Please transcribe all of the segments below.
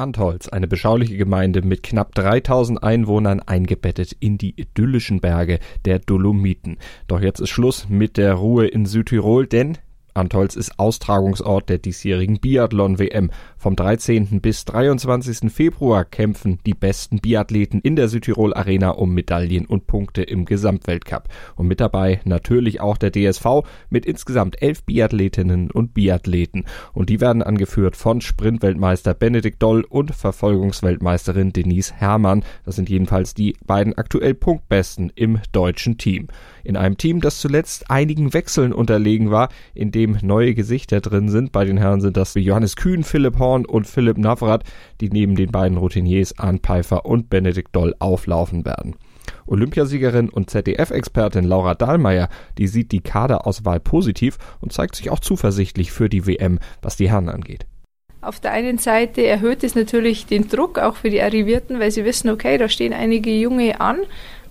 Antholz, eine beschauliche Gemeinde mit knapp 3000 Einwohnern eingebettet in die idyllischen Berge der Dolomiten. Doch jetzt ist Schluss mit der Ruhe in Südtirol, denn Antolz ist Austragungsort der diesjährigen Biathlon-WM. Vom 13. bis 23. Februar kämpfen die besten Biathleten in der Südtirol Arena um Medaillen und Punkte im Gesamtweltcup. Und mit dabei natürlich auch der DSV mit insgesamt elf Biathletinnen und Biathleten. Und die werden angeführt von Sprintweltmeister Benedikt Doll und Verfolgungsweltmeisterin Denise Herrmann. Das sind jedenfalls die beiden aktuell Punktbesten im deutschen Team. In einem Team, das zuletzt einigen Wechseln unterlegen war, in dem neue Gesichter drin sind. Bei den Herren sind das Johannes Kühn, Philipp Horn und Philipp Navrat, die neben den beiden Routiniers Arndt Pfeiffer und Benedikt Doll auflaufen werden. Olympiasiegerin und ZDF-Expertin Laura Dahlmeier, die sieht die Kaderauswahl positiv und zeigt sich auch zuversichtlich für die WM, was die Herren angeht. Auf der einen Seite erhöht es natürlich den Druck auch für die Arrivierten, weil sie wissen, okay, da stehen einige Junge an,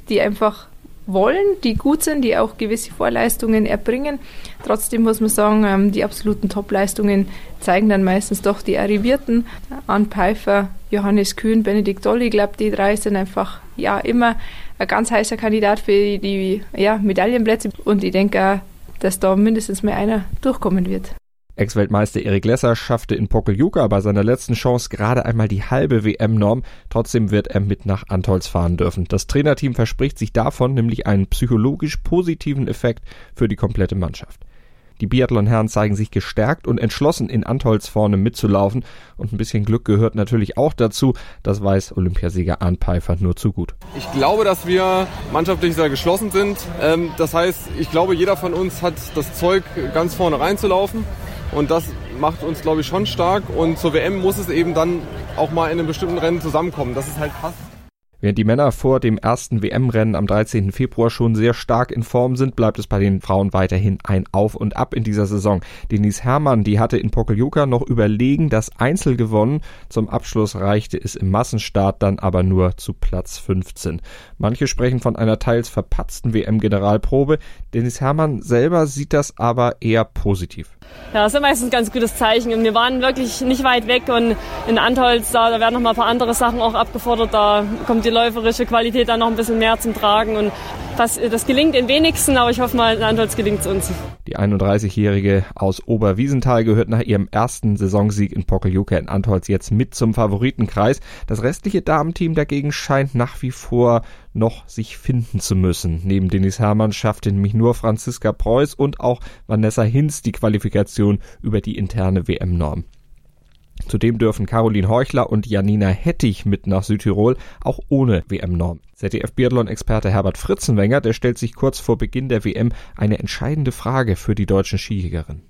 die einfach wollen, die gut sind, die auch gewisse Vorleistungen erbringen. Trotzdem muss man sagen, ähm, die absoluten Topleistungen zeigen dann meistens doch die Arrivierten. Ann Pfeiffer, Johannes Kühn, Benedikt Dolly, ich glaube, die drei sind einfach ja immer ein ganz heißer Kandidat für die ja, Medaillenplätze und ich denke dass da mindestens mal einer durchkommen wird. Ex-Weltmeister Erik Lesser schaffte in Pokeljuka bei seiner letzten Chance gerade einmal die halbe WM-Norm. Trotzdem wird er mit nach Antolz fahren dürfen. Das Trainerteam verspricht sich davon nämlich einen psychologisch positiven Effekt für die komplette Mannschaft. Die Biathlon-Herren zeigen sich gestärkt und entschlossen, in Antolz vorne mitzulaufen. Und ein bisschen Glück gehört natürlich auch dazu. Das weiß Olympiasieger Arndt Pfeiffer nur zu gut. Ich glaube, dass wir mannschaftlich sehr geschlossen sind. Ähm, das heißt, ich glaube, jeder von uns hat das Zeug, ganz vorne reinzulaufen. Und das macht uns, glaube ich, schon stark. Und zur WM muss es eben dann auch mal in einem bestimmten Rennen zusammenkommen. Das ist halt fast Während die Männer vor dem ersten WM-Rennen am 13. Februar schon sehr stark in Form sind, bleibt es bei den Frauen weiterhin ein Auf und Ab in dieser Saison. Denise Herrmann, die hatte in Pokeljuka noch überlegen das Einzel gewonnen. Zum Abschluss reichte es im Massenstart dann aber nur zu Platz 15. Manche sprechen von einer teils verpatzten WM-Generalprobe. Denise Herrmann selber sieht das aber eher positiv. Ja, das ist meistens ein ganz gutes Zeichen. Und wir waren wirklich nicht weit weg und in Antholz, da, da werden noch mal ein paar andere Sachen auch abgefordert. Da kommt die läuferische Qualität dann noch ein bisschen mehr zum Tragen. Und das, gelingt den wenigsten, aber ich hoffe mal, in Antholz gelingt es uns. Die 31-Jährige aus Oberwiesenthal gehört nach ihrem ersten Saisonsieg in Pokeljuka in Antholz jetzt mit zum Favoritenkreis. Das restliche Damenteam dagegen scheint nach wie vor noch sich finden zu müssen. Neben Denis Hermann schaffte nämlich nur Franziska Preuß und auch Vanessa Hinz die Qualifikation über die interne WM-Norm. Zudem dürfen Caroline Heuchler und Janina Hettich mit nach Südtirol, auch ohne WM-Norm. ZDF-Biathlon-Experte Herbert Fritzenwenger, der stellt sich kurz vor Beginn der WM eine entscheidende Frage für die deutschen Skijägerinnen.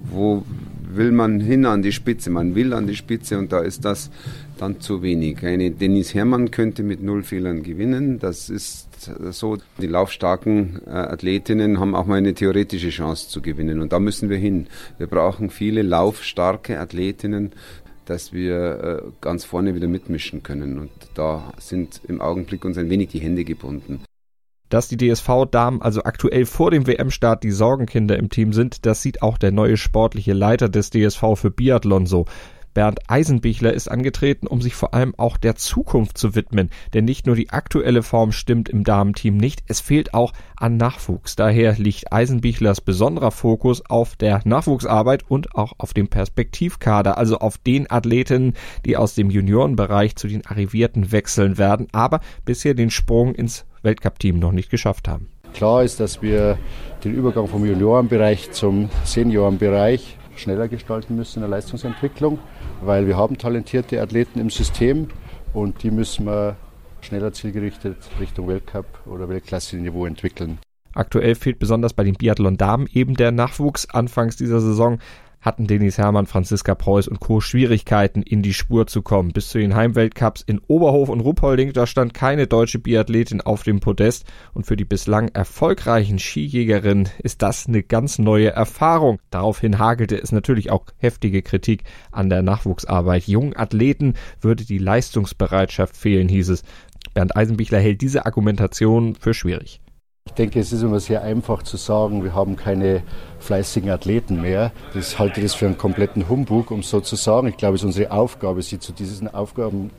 Wo will man hin an die Spitze? Man will an die Spitze und da ist das dann zu wenig. Eine Denise Herrmann könnte mit null Fehlern gewinnen. Das ist so. Die laufstarken äh, Athletinnen haben auch mal eine theoretische Chance zu gewinnen und da müssen wir hin. Wir brauchen viele laufstarke Athletinnen, dass wir äh, ganz vorne wieder mitmischen können. Und da sind im Augenblick uns ein wenig die Hände gebunden. Dass die DSV-Damen also aktuell vor dem WM-Start die Sorgenkinder im Team sind, das sieht auch der neue sportliche Leiter des DSV für Biathlon so. Bernd Eisenbichler ist angetreten, um sich vor allem auch der Zukunft zu widmen. Denn nicht nur die aktuelle Form stimmt im Damenteam nicht, es fehlt auch an Nachwuchs. Daher liegt Eisenbichlers besonderer Fokus auf der Nachwuchsarbeit und auch auf dem Perspektivkader, also auf den Athleten, die aus dem Juniorenbereich zu den Arrivierten wechseln werden, aber bisher den Sprung ins Weltcup-Team noch nicht geschafft haben. Klar ist, dass wir den Übergang vom Juniorenbereich zum Seniorenbereich schneller gestalten müssen in der Leistungsentwicklung, weil wir haben talentierte Athleten im System und die müssen wir schneller zielgerichtet Richtung Weltcup oder Weltklasse-Niveau entwickeln. Aktuell fehlt besonders bei den Biathlon-Damen eben der Nachwuchs. Anfangs dieser Saison hatten Denis Hermann, Franziska Preuß und Co. Schwierigkeiten, in die Spur zu kommen. Bis zu den Heimweltcups in Oberhof und Ruppolding, da stand keine deutsche Biathletin auf dem Podest und für die bislang erfolgreichen Skijägerin ist das eine ganz neue Erfahrung. Daraufhin hagelte es natürlich auch heftige Kritik an der Nachwuchsarbeit. Jungen Athleten würde die Leistungsbereitschaft fehlen, hieß es. Bernd Eisenbichler hält diese Argumentation für schwierig. Ich denke, es ist immer sehr einfach zu sagen, wir haben keine fleißigen Athleten mehr. Ich halte das für einen kompletten Humbug, um so zu sagen. Ich glaube, es ist unsere Aufgabe, sie zu diesen Aufgaben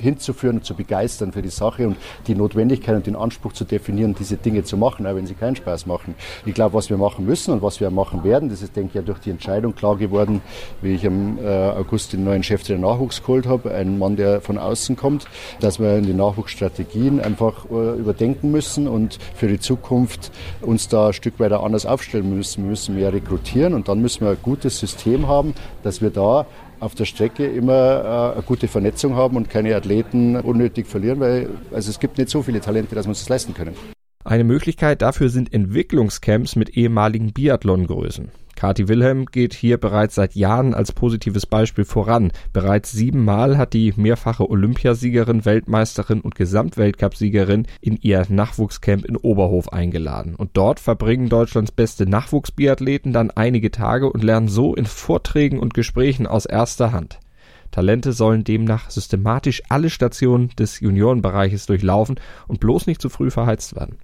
hinzuführen und zu begeistern für die Sache und die Notwendigkeit und den Anspruch zu definieren, diese Dinge zu machen, auch wenn sie keinen Spaß machen. Ich glaube, was wir machen müssen und was wir machen werden, das ist, denke ich, ja durch die Entscheidung klar geworden, wie ich im äh, August den neuen Chef der Nachwuchs geholt habe, einen Mann, der von außen kommt, dass wir in den Nachwuchsstrategien einfach äh, überdenken müssen und für die Zukunft uns da ein Stück weiter anders aufstellen müssen. Wir müssen mehr rekrutieren und dann müssen wir ein gutes System haben, dass wir da auf der Strecke immer äh, eine gute Vernetzung haben und keine Athleten unnötig verlieren, weil also es gibt nicht so viele Talente, dass wir uns das leisten können. Eine Möglichkeit dafür sind Entwicklungscamps mit ehemaligen Biathlongrößen. Kati Wilhelm geht hier bereits seit Jahren als positives Beispiel voran. Bereits siebenmal hat die mehrfache Olympiasiegerin, Weltmeisterin und Gesamtweltcupsiegerin in ihr Nachwuchscamp in Oberhof eingeladen. Und dort verbringen Deutschlands beste Nachwuchsbiathleten dann einige Tage und lernen so in Vorträgen und Gesprächen aus erster Hand. Talente sollen demnach systematisch alle Stationen des Juniorenbereiches durchlaufen und bloß nicht zu früh verheizt werden.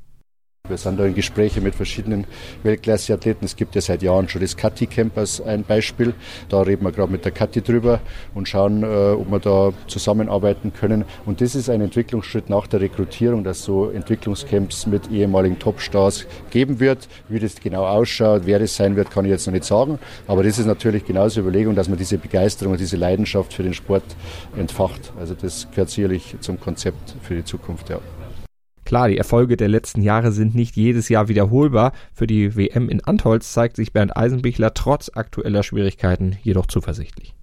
Wir sind da in Gespräche mit verschiedenen Weltklasse-Athleten. Es gibt ja seit Jahren schon das Kati Camp als ein Beispiel. Da reden wir gerade mit der Kati drüber und schauen, äh, ob wir da zusammenarbeiten können. Und das ist ein Entwicklungsschritt nach der Rekrutierung, dass so Entwicklungscamps mit ehemaligen Topstars geben wird. Wie das genau ausschaut, wer das sein wird, kann ich jetzt noch nicht sagen. Aber das ist natürlich genauso Überlegung, dass man diese Begeisterung und diese Leidenschaft für den Sport entfacht. Also das gehört sicherlich zum Konzept für die Zukunft, ja. Klar, die Erfolge der letzten Jahre sind nicht jedes Jahr wiederholbar. Für die WM in Antolz zeigt sich Bernd Eisenbichler trotz aktueller Schwierigkeiten jedoch zuversichtlich.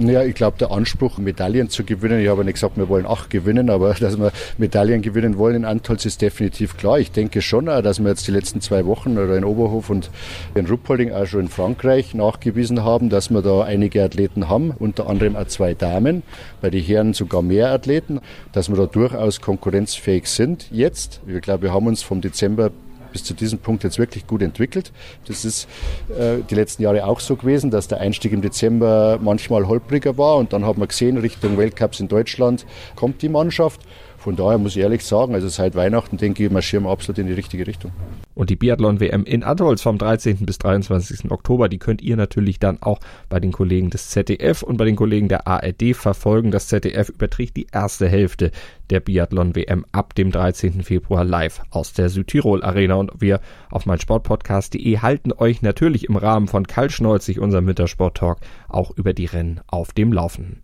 Ja, ich glaube, der Anspruch, Medaillen zu gewinnen, ich habe nicht gesagt, wir wollen acht gewinnen, aber dass wir Medaillen gewinnen wollen in Antolz ist definitiv klar. Ich denke schon auch, dass wir jetzt die letzten zwei Wochen oder in Oberhof und in Ruppolding auch schon in Frankreich nachgewiesen haben, dass wir da einige Athleten haben, unter anderem auch zwei Damen, bei den Herren sogar mehr Athleten, dass wir da durchaus konkurrenzfähig sind jetzt. Ich glaube, wir haben uns vom Dezember bis zu diesem Punkt jetzt wirklich gut entwickelt. Das ist äh, die letzten Jahre auch so gewesen, dass der Einstieg im Dezember manchmal holpriger war und dann hat man gesehen, Richtung Weltcups in Deutschland kommt die Mannschaft. Von daher muss ich ehrlich sagen, also seit Weihnachten denke ich, marschieren wir absolut in die richtige Richtung. Und die Biathlon-WM in Adolz vom 13. bis 23. Oktober, die könnt ihr natürlich dann auch bei den Kollegen des ZDF und bei den Kollegen der ARD verfolgen. Das ZDF überträgt die erste Hälfte der Biathlon-WM ab dem 13. Februar live aus der Südtirol Arena. Und wir auf meinsportpodcast.de halten euch natürlich im Rahmen von Kaltschneuzig, unserem Wintersport-Talk, auch über die Rennen auf dem Laufenden.